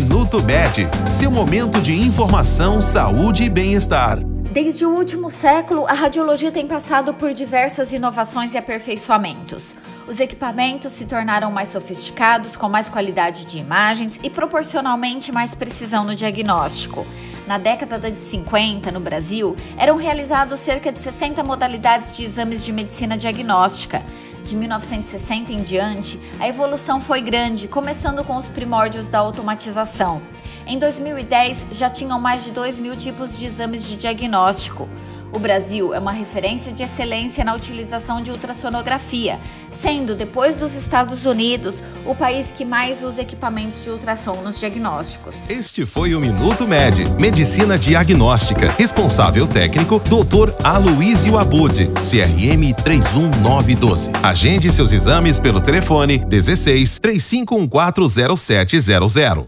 Minuto Med, seu momento de informação, saúde e bem-estar. Desde o último século, a radiologia tem passado por diversas inovações e aperfeiçoamentos. Os equipamentos se tornaram mais sofisticados, com mais qualidade de imagens e proporcionalmente mais precisão no diagnóstico. Na década de 50, no Brasil, eram realizados cerca de 60 modalidades de exames de medicina diagnóstica. De 1960 em diante, a evolução foi grande, começando com os primórdios da automatização. Em 2010, já tinham mais de 2 mil tipos de exames de diagnóstico. O Brasil é uma referência de excelência na utilização de ultrassonografia, sendo, depois dos Estados Unidos, o país que mais usa equipamentos de ultrassom nos diagnósticos. Este foi o Minuto Med, Medicina Diagnóstica. Responsável técnico, Dr. Aloysio Abud, CRM 31912. Agende seus exames pelo telefone 16 35140700.